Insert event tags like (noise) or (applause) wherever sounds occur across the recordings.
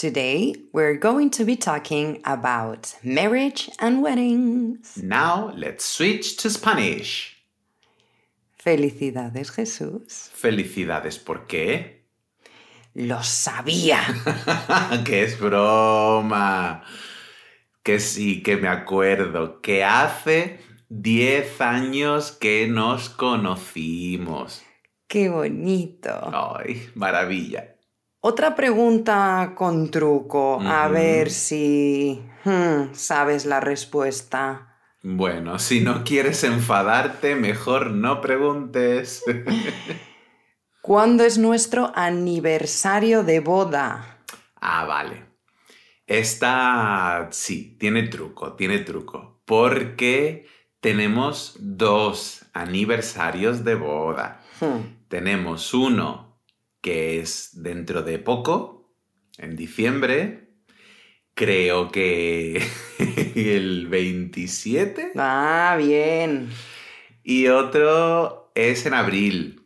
Today, we're going to be talking about marriage and weddings. Now, let's switch to Spanish. Felicidades, Jesús. Felicidades, ¿por qué? Lo sabía. (laughs) que es broma. Que sí, que me acuerdo. Que hace 10 años que nos conocimos. Qué bonito. Ay, maravilla. Otra pregunta con truco, a ver si hmm, sabes la respuesta. Bueno, si no quieres enfadarte, mejor no preguntes. (laughs) ¿Cuándo es nuestro aniversario de boda? ah, vale. Esta sí, tiene truco, tiene truco. Porque tenemos dos aniversarios de boda. Hmm, Tenemos uno que es dentro de poco, en diciembre. Creo que (laughs) el 27. Ah, bien. Y otro es en abril.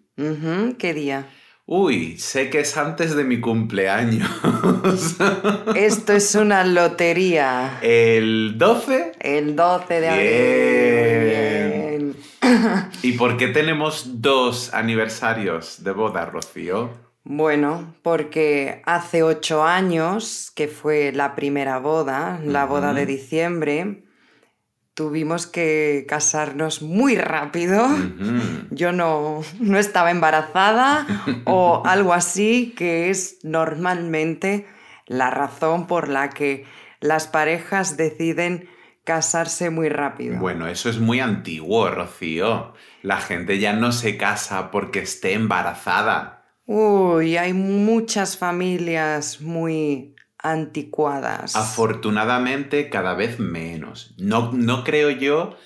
¿Qué día? Uy, sé que es antes de mi cumpleaños. (laughs) Esto es una lotería. el 12. El 12 de abril. Bien. ¿Y por qué tenemos dos aniversarios de boda, Rocío? Bueno, porque hace ocho años, que fue la primera boda, la boda de diciembre, tuvimos que casarnos muy rápido. Yo no, no estaba embarazada o (laughs) algo así, que es normalmente la razón por la que las parejas deciden casarse muy rápido. Bueno, eso es muy antiguo, Rocío. La gente ya no se casa porque esté embarazada. Uy, hay muchas familias muy anticuadas. Afortunadamente, cada vez menos. No, no creo yo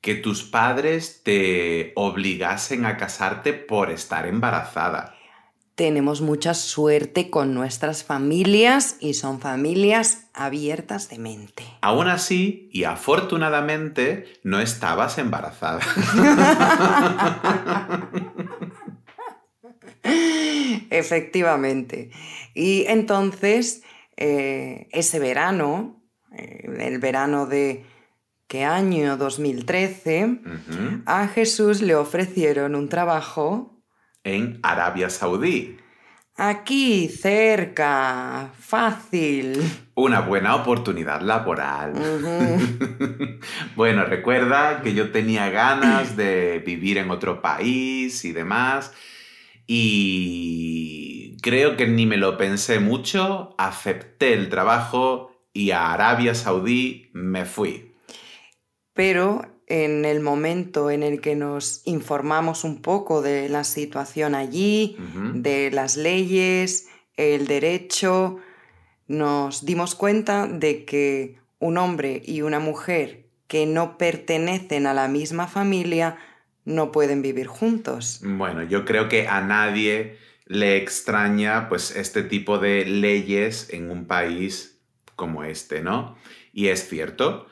que tus padres te obligasen a casarte por estar embarazada. Tenemos mucha suerte con nuestras familias y son familias abiertas de mente. Aún así, y afortunadamente, no estabas embarazada. (laughs) (laughs) Efectivamente. Y entonces, eh, ese verano, eh, el verano de qué año 2013, Ujú. a Jesús le ofrecieron un trabajo En Arabia Saudí. aquí, cerca, fácil. Una buena oportunidad laboral. (laughs) Bueno, recuerda que yo tenía ganas de vivir en otro país y demás. Y creo que ni me lo pensé mucho, acepté el trabajo y a Arabia Saudí me fui. Pero en el momento en el que nos informamos un poco de la situación allí, de las leyes, el derecho, nos dimos cuenta de que un hombre y una mujer que no pertenecen a la misma familia no pueden vivir juntos. Bueno, yo creo que a nadie le extraña pues este tipo de leyes en un país como este, ¿no? Y es cierto,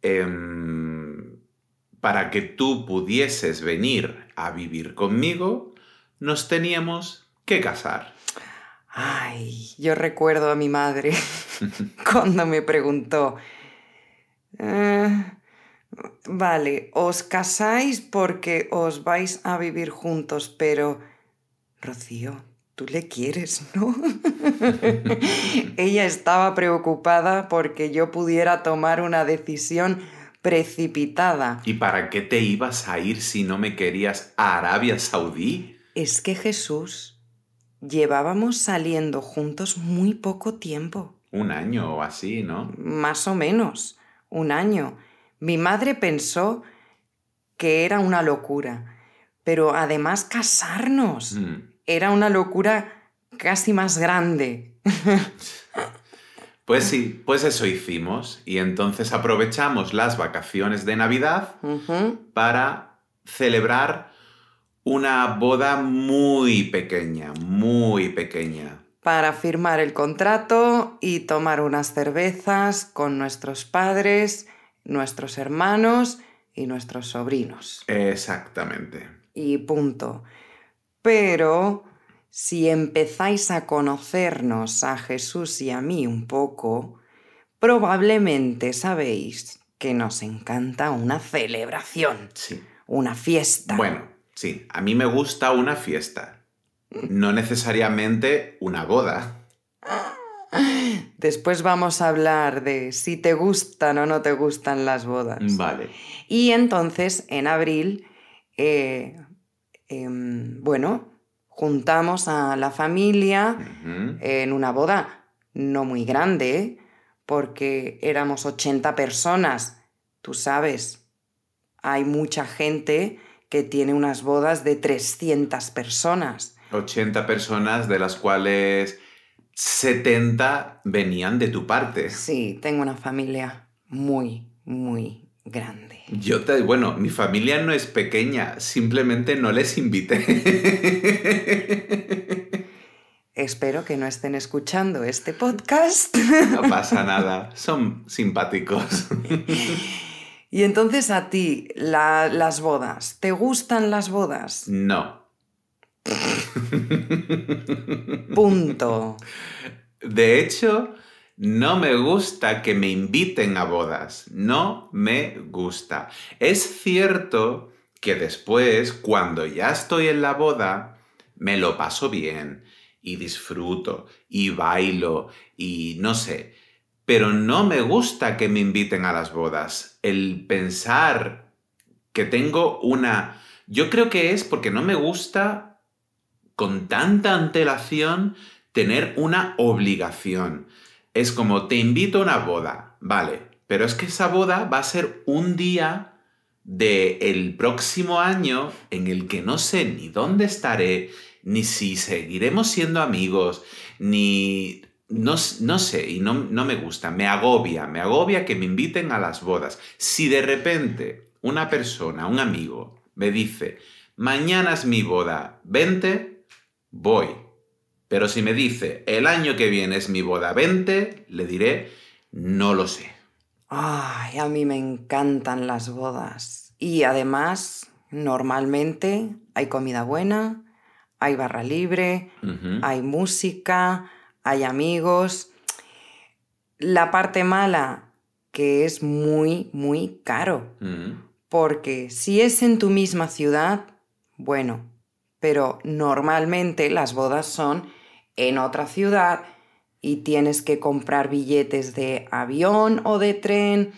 em, para que tú pudieses venir a vivir conmigo, nos teníamos que casar. Ay, yo recuerdo a mi madre (laughs) cuando me preguntó, "Eh, vale, os casáis porque os vais a vivir juntos, pero, Rocío, tú le quieres, ¿no? (laughs) Ella estaba preocupada porque yo pudiera tomar una decisión precipitada. ¿Y para qué te ibas a ir si no me querías a Arabia Saudí? Es que Jesús, llevábamos saliendo juntos muy poco tiempo. Un año o así, ¿no? más o menos, un año. Mi madre pensó que era una locura, pero además casarnos Mm. era una locura casi más grande. (laughs) Pues sí, pues eso hicimos y entonces aprovechamos las vacaciones de Navidad para celebrar una boda muy pequeña, muy pequeña. Para firmar el contrato y tomar unas cervezas con nuestros padres, nuestros hermanos y nuestros sobrinos. Exactamente. Y punto. Pero si empezáis a conocernos a Jesús y a mí un poco, probablemente sabéis que nos encanta una celebración. Sí. Una fiesta. Bueno, sí, a mí me gusta una fiesta. No necesariamente una boda. Después vamos a hablar de si te gustan o no te gustan las bodas. Vale. Y entonces, en abril, eh, em, bueno, juntamos a la familia en una boda no muy grande, porque éramos 80 personas. Tú sabes, hay mucha gente que tiene unas bodas de 300 personas. 80 personas, de las cuales 70 venían de tu parte. Sí, tengo una familia muy, muy grande. Yo te, bueno, mi familia no es pequeña, simplemente no les invité. (laughs) Espero que no estén escuchando este podcast. No pasa nada, son simpáticos. (laughs) y entonces a ti, la- las bodas, ¿te gustan las bodas? No. (laughs) Punto. De hecho, no me gusta que me inviten a bodas. No me gusta. Es cierto que después, cuando ya estoy en la boda, me lo paso bien y disfruto y bailo y no sé. Pero no me gusta que me inviten a las bodas. El pensar que tengo una... Yo creo que es porque no me gusta con tanta antelación tener una obligación. Es como, te invito a una boda, vale, pero es que esa boda va a ser un día del el próximo año en el que no sé ni dónde estaré, ni si seguiremos siendo amigos, ni... No, no sé, y no, no me gusta, me agobia, me agobia que me inviten a las bodas. Si de repente una persona, un amigo, me dice, mañana es mi boda, vente, voy. Pero si me dice, el año que viene es mi boda, vente, le diré, no lo sé. Ay, a mí me encantan las bodas. Y además, normalmente hay comida buena, hay barra libre, hay música, hay amigos. La parte mala, que es muy, muy caro. Porque si es en tu misma ciudad, bueno, pero normalmente las bodas son en otra ciudad y tienes que comprar billetes de avión o de tren,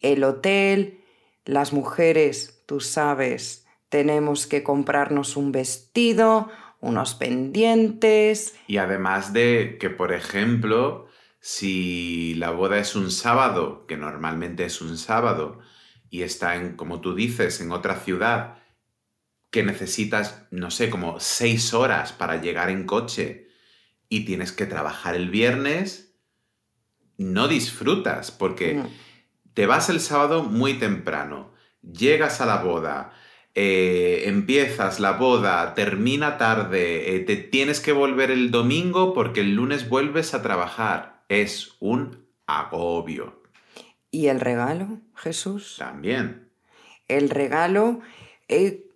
el hotel, las mujeres, tú sabes, tenemos que comprarnos un vestido, unos pendientes. Y además de que, por ejemplo, si la boda es un sábado, que normalmente es un sábado, y está en, como tú dices, en otra ciudad, que necesitas, no sé, como seis horas para llegar en coche y tienes que trabajar el viernes, no disfrutas porque te vas el sábado muy temprano, llegas a la boda, eh, empiezas la boda, termina tarde, eh, te tienes que volver el domingo porque el lunes vuelves a trabajar. Es un agobio ¿Y el regalo, Jesús? también. El regalo, eh,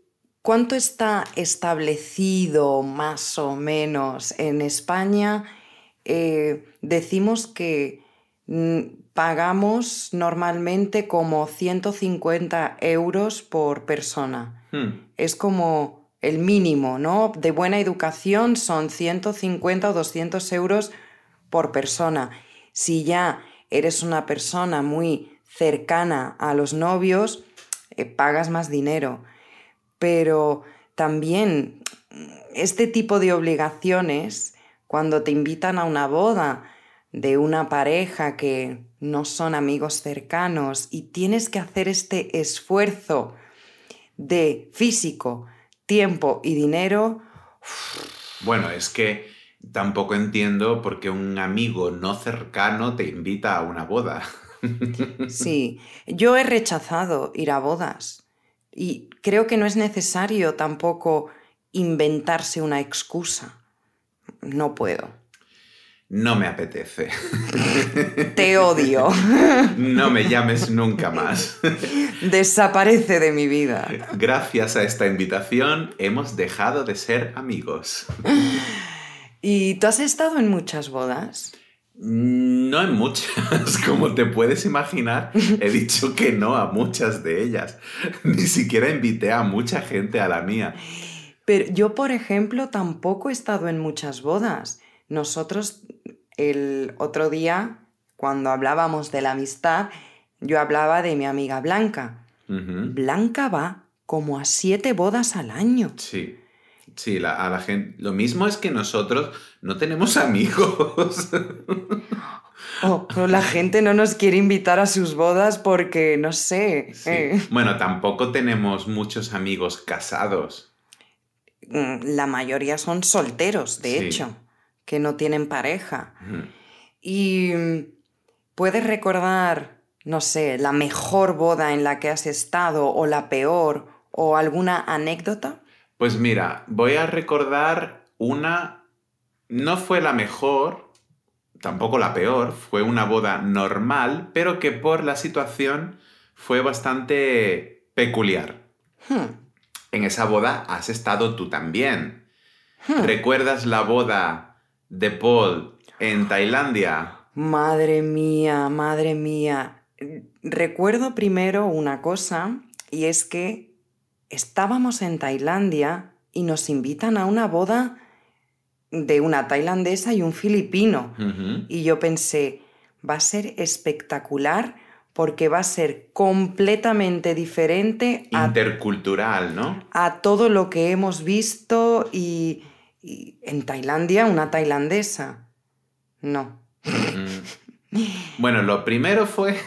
¿cuánto está establecido más o menos en España? Eh, decimos que mm, pagamos normalmente como 150 euros por persona. Hmm, Es como el mínimo, ¿no? De buena educación son 150 o 200 euros por persona. Si ya eres una persona muy cercana a los novios, eh, pagas más dinero. Pero también este tipo de obligaciones, cuando te invitan a una boda de una pareja que no son amigos cercanos y tienes que hacer este esfuerzo de físico, tiempo y dinero, Bueno, es que tampoco entiendo por qué un amigo no cercano te invita a una boda. Sí, yo he rechazado ir a bodas y creo que no es necesario tampoco inventarse una excusa. No puedo. No me apetece. (laughs) Te odio. (laughs) No me llames nunca más. (laughs) Desaparece de mi vida. Gracias a esta invitación hemos dejado de ser amigos. ¿Y tú has estado en muchas bodas? No en muchas, (laughs) como te puedes imaginar, he dicho que no a muchas de ellas. (laughs) Ni siquiera invité a mucha gente a la mía. Pero yo, por ejemplo, tampoco he estado en muchas bodas. Nosotros el otro día, cuando hablábamos de la amistad, yo hablaba de mi amiga Blanca. Blanca va como a siete bodas al año. Sí. Sí, a la gente. Lo mismo es que nosotros no tenemos (laughs) amigos. Oh, la gente no nos quiere invitar a sus bodas porque, no sé. Eh. Bueno, tampoco tenemos muchos amigos casados. Mm, la mayoría son solteros, de hecho que no tienen pareja. Y mm, puedes recordar, no sé, la mejor boda en la que has estado o la peor o alguna anécdota. Pues mira, voy a recordar una, no fue la mejor, tampoco la peor, fue una boda normal, pero que por la situación fue bastante peculiar. Hmm. En esa boda has estado tú también. Hmm. ¿Recuerdas la boda de Paul en Tailandia. Madre mía, madre mía. Recuerdo primero una cosa y es que estábamos en Tailandia y nos invitan a una boda de una tailandesa y un filipino. Y yo pensé, va a ser espectacular porque va a ser completamente diferente. Intercultural, ¿no? A todo lo que hemos visto y en Tailandia una tailandesa. No. Mm. Bueno, lo primero fue... (laughs)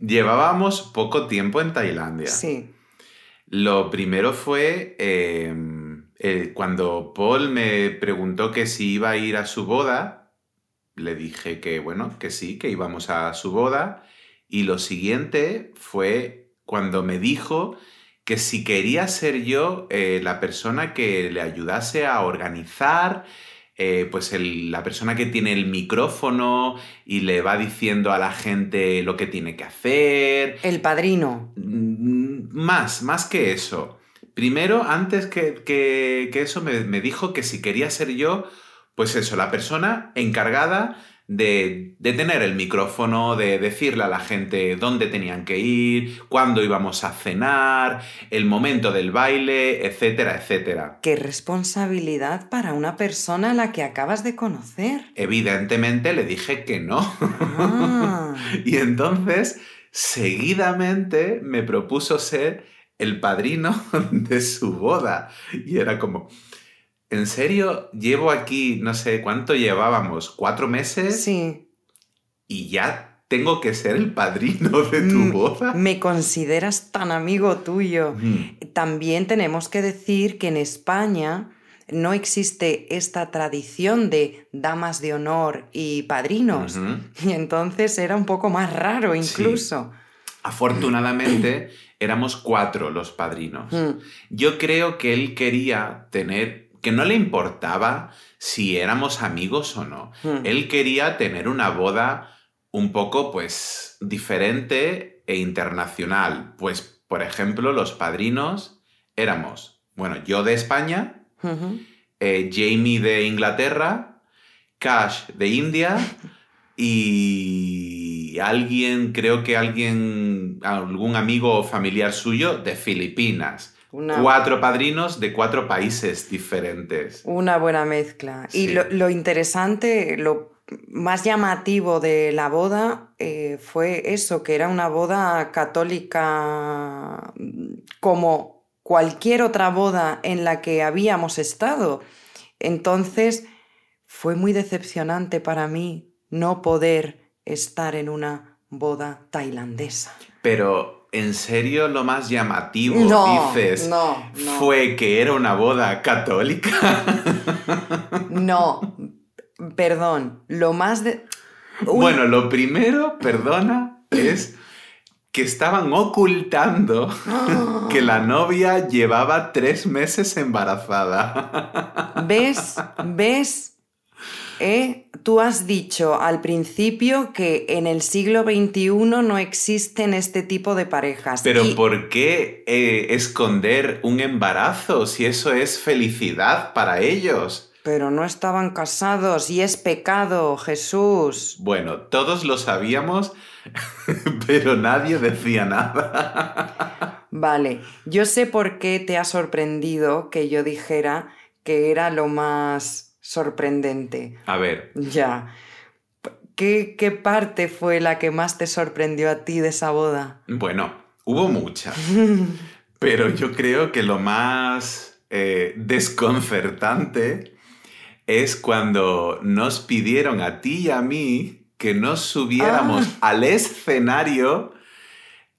Llevábamos poco tiempo en Tailandia. Sí. Lo primero fue em, eh, cuando Paul me preguntó que si iba a ir a su boda, le dije que bueno, que sí, que íbamos a su boda. Y lo siguiente fue cuando me dijo que si quería ser yo eh, la persona que le ayudase a organizar, eh, pues la persona que tiene el micrófono y le va diciendo a la gente lo que tiene que hacer. El padrino. Más, más que eso. Primero, antes que, eso, me, me dijo que si quería ser yo, pues eso, la persona encargada de, tener el micrófono, de decirle a la gente dónde tenían que ir, cuándo íbamos a cenar, el momento del baile, etcétera, etcétera. Qué responsabilidad para una persona a la que acabas de conocer. Evidentemente le dije que no. Ah. (laughs) y entonces, seguidamente me propuso ser el padrino (laughs) de su boda. Y era como, ¿En serio? Llevo aquí, no sé, ¿cuánto llevábamos? ¿Cuatro meses? Sí. Y ya tengo que ser el padrino (laughs) de tu mm, boda. Me consideras tan amigo tuyo. También tenemos que decir que en España no existe esta tradición de damas de honor y padrinos. Y entonces era un poco más raro incluso. Afortunadamente éramos cuatro los padrinos. Mm. Yo creo que él quería tener que no le importaba si éramos amigos o no. Hmm. Él quería tener una boda un poco, pues, diferente e internacional. Pues, por ejemplo, los padrinos éramos, bueno, yo de España, eh, Jamie de Inglaterra, Cash de India (laughs) y alguien, creo que alguien, algún amigo o familiar suyo de Filipinas. Cuatro padrinos de cuatro países diferentes. Una buena mezcla. Y lo, interesante, lo más llamativo de la boda eh, fue eso, que era una boda católica como cualquier otra boda en la que habíamos estado. Entonces fue muy decepcionante para mí no poder estar en una boda tailandesa. Pero ¿en serio lo más llamativo, No, dices, no, no. fue que era una boda católica? (laughs) No, perdón, lo más de... Bueno, lo primero, perdona, es que estaban ocultando (gasps) que la novia llevaba tres meses embarazada. ¿Ves? ¿Ves? ¿Eh? Tú has dicho al principio que en el siglo XXI no existen este tipo de parejas. Pero Y- ¿por qué eh, esconder un embarazo si eso es felicidad para ellos? Pero no estaban casados y es pecado, Jesús. Bueno, todos lo sabíamos, (laughs) pero nadie decía nada. Vale, yo sé por qué te ha sorprendido que yo dijera que era lo más sorprendente. A ver, Ya. ¿Qué, qué parte fue la que más te sorprendió a ti de esa boda? bueno, hubo muchas, (laughs) pero yo creo que lo más eh, desconcertante es cuando nos pidieron a ti y a mí que nos subiéramos al escenario.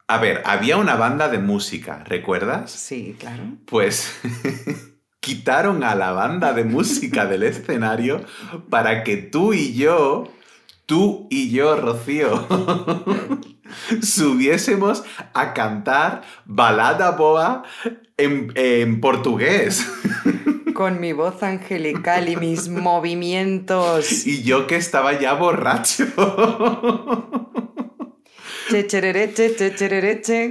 A ver, había una banda de música, ¿recuerdas? Sí, claro. Pues (laughs) quitaron a la banda de música del escenario para que tú y yo, tú y yo, Rocío, (laughs) subiésemos a cantar balada boa en, en portugués. (laughs) Con mi voz angelical y mis (laughs) movimientos. Y yo que estaba ya borracho.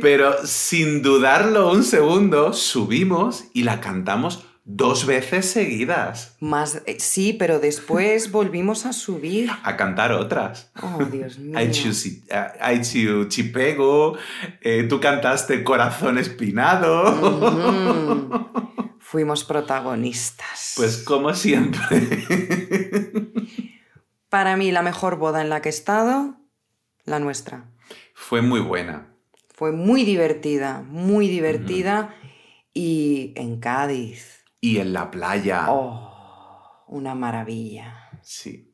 Pero sin dudarlo un segundo, subimos y la cantamos dos veces seguidas. Más, eh, sí, pero después (laughs) volvimos a subir. A cantar otras. Oh, Dios (laughs) mío. Aichu, Chipego, eh, tú cantaste Corazón Espinado. Mm. Fuimos protagonistas. Pues como siempre. (laughs) Para mí la mejor boda en la que he estado, la nuestra. Fue muy buena. Fue muy divertida, muy divertida y en Cádiz. Y en la playa. Oh, una maravilla. Sí.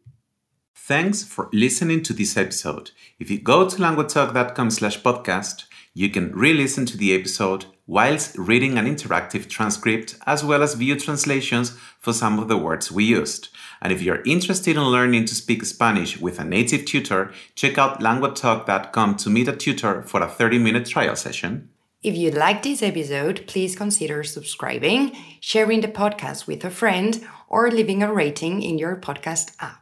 Thanks for listening to this episode. If you go to languagetalk.com slash podcast, you can re-listen to the episode whilst reading an interactive transcript as well as view translations for some of the words we used. And if you're interested in learning to speak Spanish with a native tutor, check out languagetalk.com to meet a tutor for a 30-minute trial session. If you liked this episode, please consider subscribing, sharing the podcast with a friend, or leaving a rating in your podcast app.